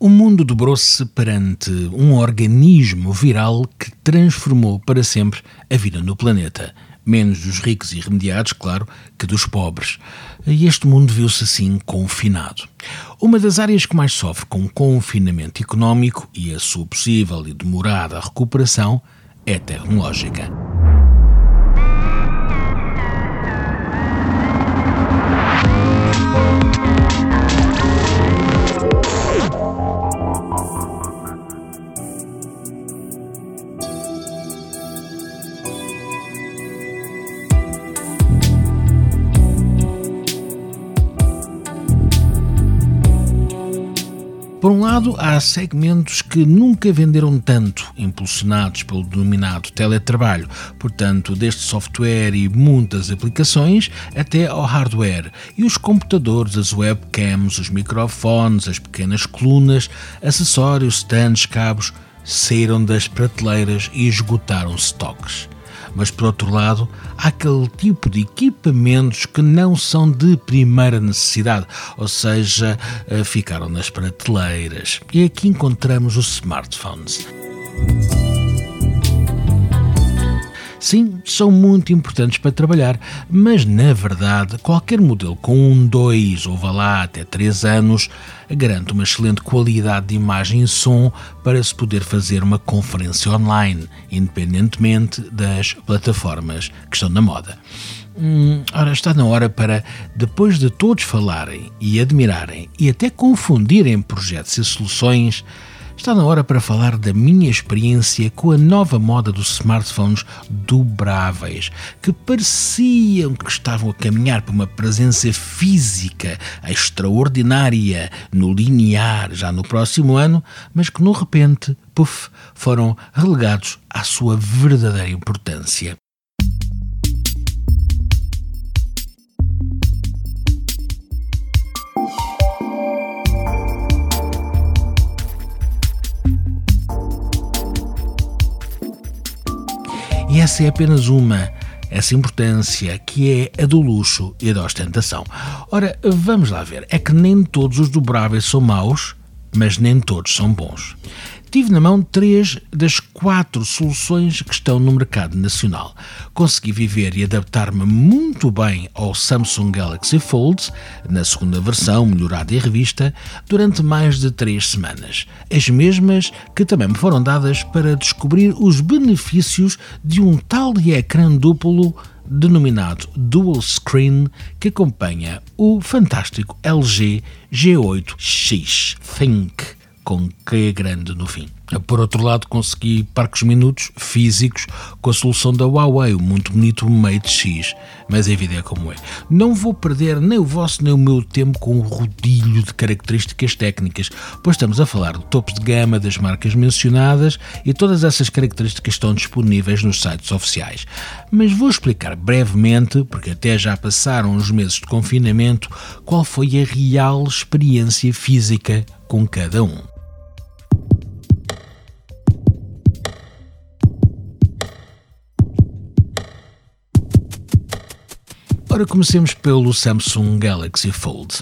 O mundo dobrou-se perante um organismo viral que transformou para sempre a vida no planeta. Menos dos ricos e remediados, claro, que dos pobres. E este mundo viu-se assim confinado. Uma das áreas que mais sofre com o confinamento económico e a sua possível e demorada recuperação é tecnológica. Por um lado, há segmentos que nunca venderam tanto, impulsionados pelo denominado teletrabalho, portanto, desde software e muitas aplicações até ao hardware, e os computadores, as webcams, os microfones, as pequenas colunas, acessórios, stands, cabos, saíram das prateleiras e esgotaram estoques mas por outro lado, há aquele tipo de equipamentos que não são de primeira necessidade, ou seja, eh, ficaram nas prateleiras. E aqui encontramos os smartphones. Sim, são muito importantes para trabalhar, mas na verdade, qualquer modelo com um, dois ou vá lá até três anos garante uma excelente qualidade de imagem e som para se poder fazer uma conferência online, independentemente das plataformas que estão na moda. Hum, ora, está na hora para, depois de todos falarem e admirarem e até confundirem projetos e soluções, Está na hora para falar da minha experiência com a nova moda dos smartphones dobráveis, que pareciam que estavam a caminhar para uma presença física extraordinária no linear já no próximo ano, mas que, no repente, puff, foram relegados à sua verdadeira importância. Essa é apenas uma, essa importância que é a do luxo e da ostentação. Ora, vamos lá ver, é que nem todos os dobráveis são maus, mas nem todos são bons tive na mão três das quatro soluções que estão no mercado nacional. Consegui viver e adaptar-me muito bem ao Samsung Galaxy Fold, na segunda versão, melhorada e revista, durante mais de três semanas. As mesmas que também me foram dadas para descobrir os benefícios de um tal ecrã duplo denominado Dual Screen que acompanha o fantástico LG G8X Think com Q grande no fim. Por outro lado, consegui parcos minutos físicos com a solução da Huawei, o muito bonito Mate X, mas a vida é como é. Não vou perder nem o vosso nem o meu tempo com um rodilho de características técnicas, pois estamos a falar do topo de gama das marcas mencionadas e todas essas características estão disponíveis nos sites oficiais. Mas vou explicar brevemente, porque até já passaram os meses de confinamento, qual foi a real experiência física com cada um. Ora, comecemos pelo Samsung Galaxy Fold.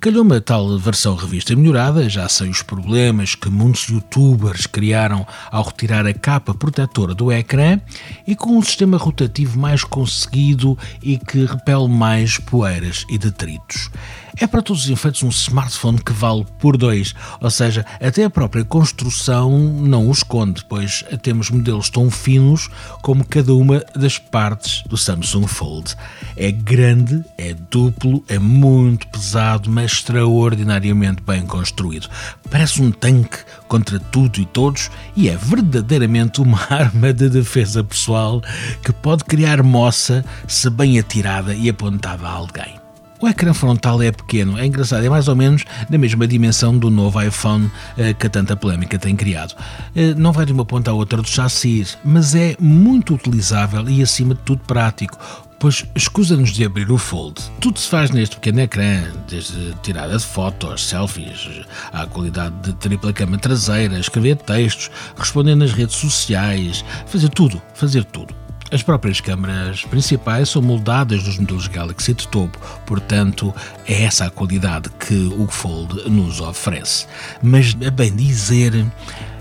Calhou-me a tal versão revista melhorada, já sei os problemas que muitos youtubers criaram ao retirar a capa protetora do ecrã e com um sistema rotativo mais conseguido e que repele mais poeiras e detritos. É para todos os efeitos um smartphone que vale por dois, ou seja, até a própria construção não o esconde, pois temos modelos tão finos como cada uma das partes do Samsung Fold. É grande, é duplo, é muito pesado, mas extraordinariamente bem construído. Parece um tanque contra tudo e todos e é verdadeiramente uma arma de defesa pessoal que pode criar moça se bem atirada e apontada a alguém. O ecrã frontal é pequeno, é engraçado, é mais ou menos da mesma dimensão do novo iPhone eh, que a tanta polémica tem criado. Eh, não vai de uma ponta à outra do chassi, mas é muito utilizável e, acima de tudo, prático. Pois escusa-nos de abrir o Fold. Tudo se faz neste pequeno ecrã, desde tirada de fotos, selfies, à qualidade de tripla cama traseira, escrever textos, responder nas redes sociais, fazer tudo, fazer tudo. As próprias câmaras principais são moldadas nos modelos Galaxy de topo, portanto, é essa a qualidade que o Fold nos oferece. Mas, a bem dizer,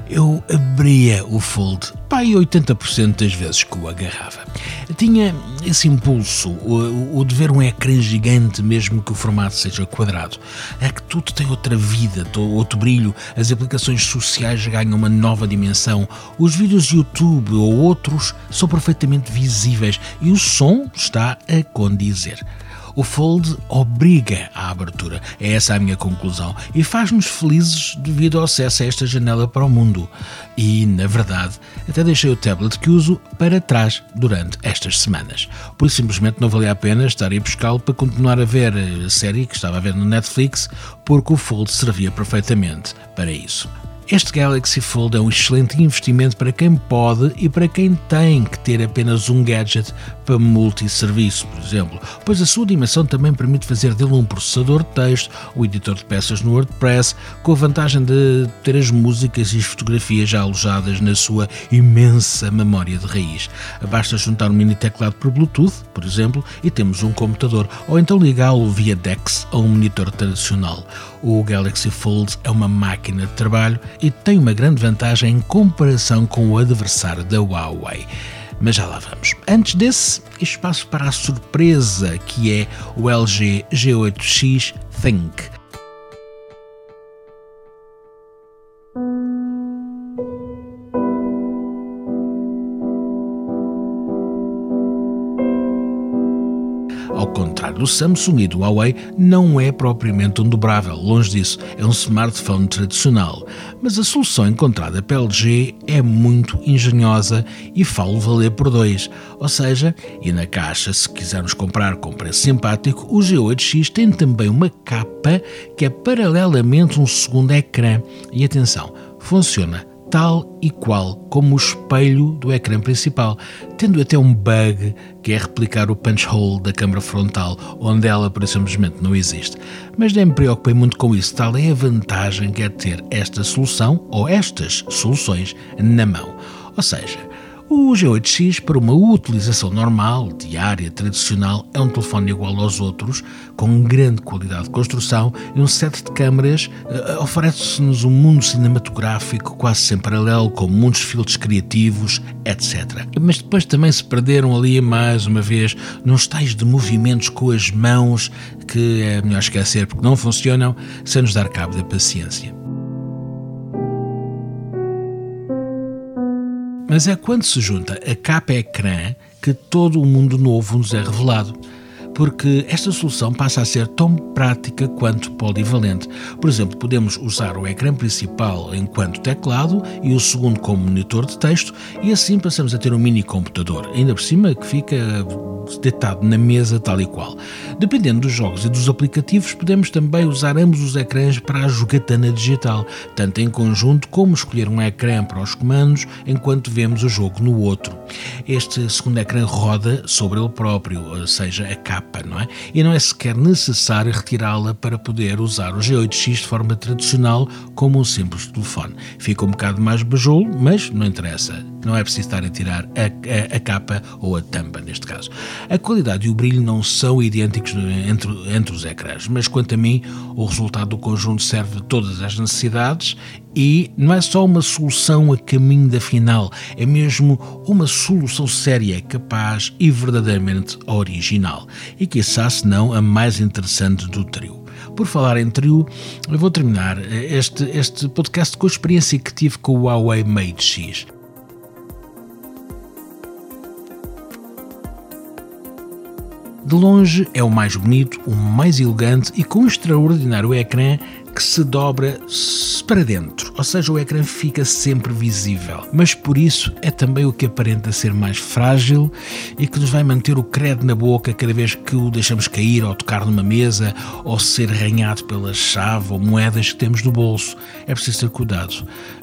eu abria o Fold pai 80% das vezes que o agarrava. Tinha esse impulso, o, o, de ver um ecrã gigante, mesmo que o formato seja quadrado. É que tudo tem outra vida, outro brilho, as aplicações sociais ganham uma nova dimensão, os vídeos de YouTube ou outros são perfeitamente visíveis e o som está a condizer. O Fold obriga à abertura, é essa a minha conclusão, e faz-nos felizes devido ao acesso a esta janela para o mundo. E, na verdade, até deixei o tablet que uso para trás durante estas semanas. Por isso, simplesmente não valia a pena estar a buscá-lo para continuar a ver a série que estava a ver no Netflix, porque o Fold servia perfeitamente para isso. Este Galaxy Fold é um excelente investimento para quem pode e para quem tem que ter apenas um gadget para multisserviço, por exemplo, pois a sua dimensão também permite fazer dele um processador de texto, o editor de peças no WordPress, com a vantagem de ter as músicas e as fotografias já alojadas na sua imensa memória de raiz. Basta juntar um mini teclado por Bluetooth, por exemplo, e temos um computador, ou então ligá-lo via DeX a um monitor tradicional. O Galaxy Fold é uma máquina de trabalho e tem uma grande vantagem em comparação com o adversário da Huawei. Mas já lá vamos. Antes desse, espaço para a surpresa que é o LG G8X Think. Ao contrário do Samsung e do Huawei, não é propriamente um dobrável, longe disso, é um smartphone tradicional. Mas a solução encontrada pela LG é muito engenhosa e falo valer por dois. Ou seja, e na caixa, se quisermos comprar com preço simpático, o G8X tem também uma capa que é paralelamente um segundo ecrã. E atenção, funciona tal e qual como o espelho do ecrã principal, tendo até um bug que é replicar o punch hole da câmara frontal, onde ela por simplesmente não existe. Mas nem me preocupei muito com isso, tal é a vantagem que é ter esta solução ou estas soluções na mão. Ou seja, o G8X, para uma utilização normal, diária, tradicional, é um telefone igual aos outros, com grande qualidade de construção e um set de câmaras uh, oferece-nos um mundo cinematográfico quase sem paralelo, com muitos filtros criativos, etc. Mas depois também se perderam ali, mais uma vez, nos tais de movimentos com as mãos que é melhor esquecer porque não funcionam, sem nos dar cabo da paciência. Mas é quando se junta a capa ecrã que todo o mundo novo nos é revelado porque esta solução passa a ser tão prática quanto polivalente. Por exemplo, podemos usar o ecrã principal enquanto teclado e o segundo como monitor de texto, e assim passamos a ter um mini computador, ainda por cima que fica deitado na mesa tal e qual. Dependendo dos jogos e dos aplicativos, podemos também usar ambos os ecrãs para a jogatana digital, tanto em conjunto como escolher um ecrã para os comandos enquanto vemos o jogo no outro. Este segundo ecrã roda sobre ele próprio, ou seja, a capa, não é? E não é sequer necessário retirá-la para poder usar o G8X de forma tradicional como um simples telefone. Fica um bocado mais bajolo, mas não interessa. Não é preciso estar a tirar a, a, a capa ou a tampa, neste caso. A qualidade e o brilho não são idênticos entre, entre os ecrãs, mas quanto a mim, o resultado do conjunto serve todas as necessidades e não é só uma solução a caminho da final, é mesmo uma solução séria, capaz e verdadeiramente original. E que se não a mais interessante do trio. Por falar em trio, eu vou terminar este, este podcast com a experiência que tive com o Huawei Mate X. De longe é o mais bonito, o mais elegante e com um extraordinário ecrã que se dobra para dentro, ou seja, o ecrã fica sempre visível. Mas por isso é também o que aparenta ser mais frágil e que nos vai manter o credo na boca cada vez que o deixamos cair ou tocar numa mesa ou ser arranhado pela chave ou moedas que temos no bolso. É preciso ter cuidado.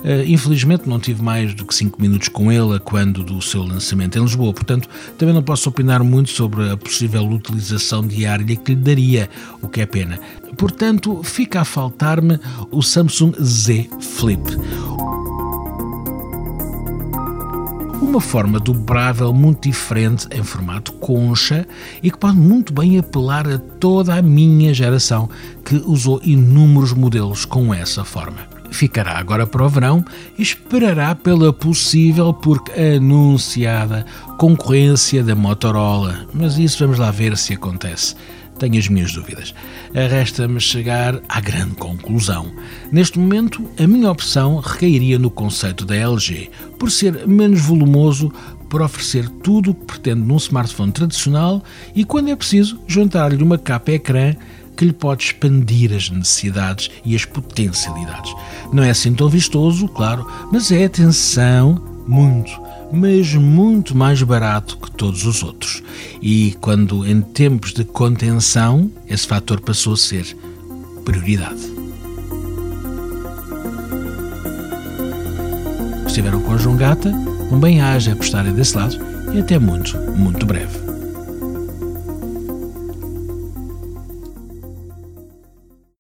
Uh, infelizmente não tive mais do que 5 minutos com ele quando do seu lançamento em Lisboa, portanto também não posso opinar muito sobre a possível utilização diária que lhe daria, o que é pena. Portanto, fica a faltar-me o Samsung Z Flip. uma forma dobrável muito diferente em formato concha e que pode muito bem apelar a toda a minha geração que usou inúmeros modelos com essa forma ficará agora para o verão e esperará pela possível, porque anunciada, concorrência da Motorola. Mas isso vamos lá ver se acontece. Tenho as minhas dúvidas. Resta-me chegar à grande conclusão. Neste momento, a minha opção recairia no conceito da LG, por ser menos volumoso, por oferecer tudo o que pretende num smartphone tradicional e, quando é preciso, juntar-lhe uma capa ecrã que lhe pode expandir as necessidades e as potencialidades. Não é assim tão vistoso, claro, mas é, atenção, muito, mas muito mais barato que todos os outros. E quando em tempos de contenção, esse fator passou a ser prioridade. Estiveram com a João Gata, um bem-aja por estarem desse lado e até muito, muito breve.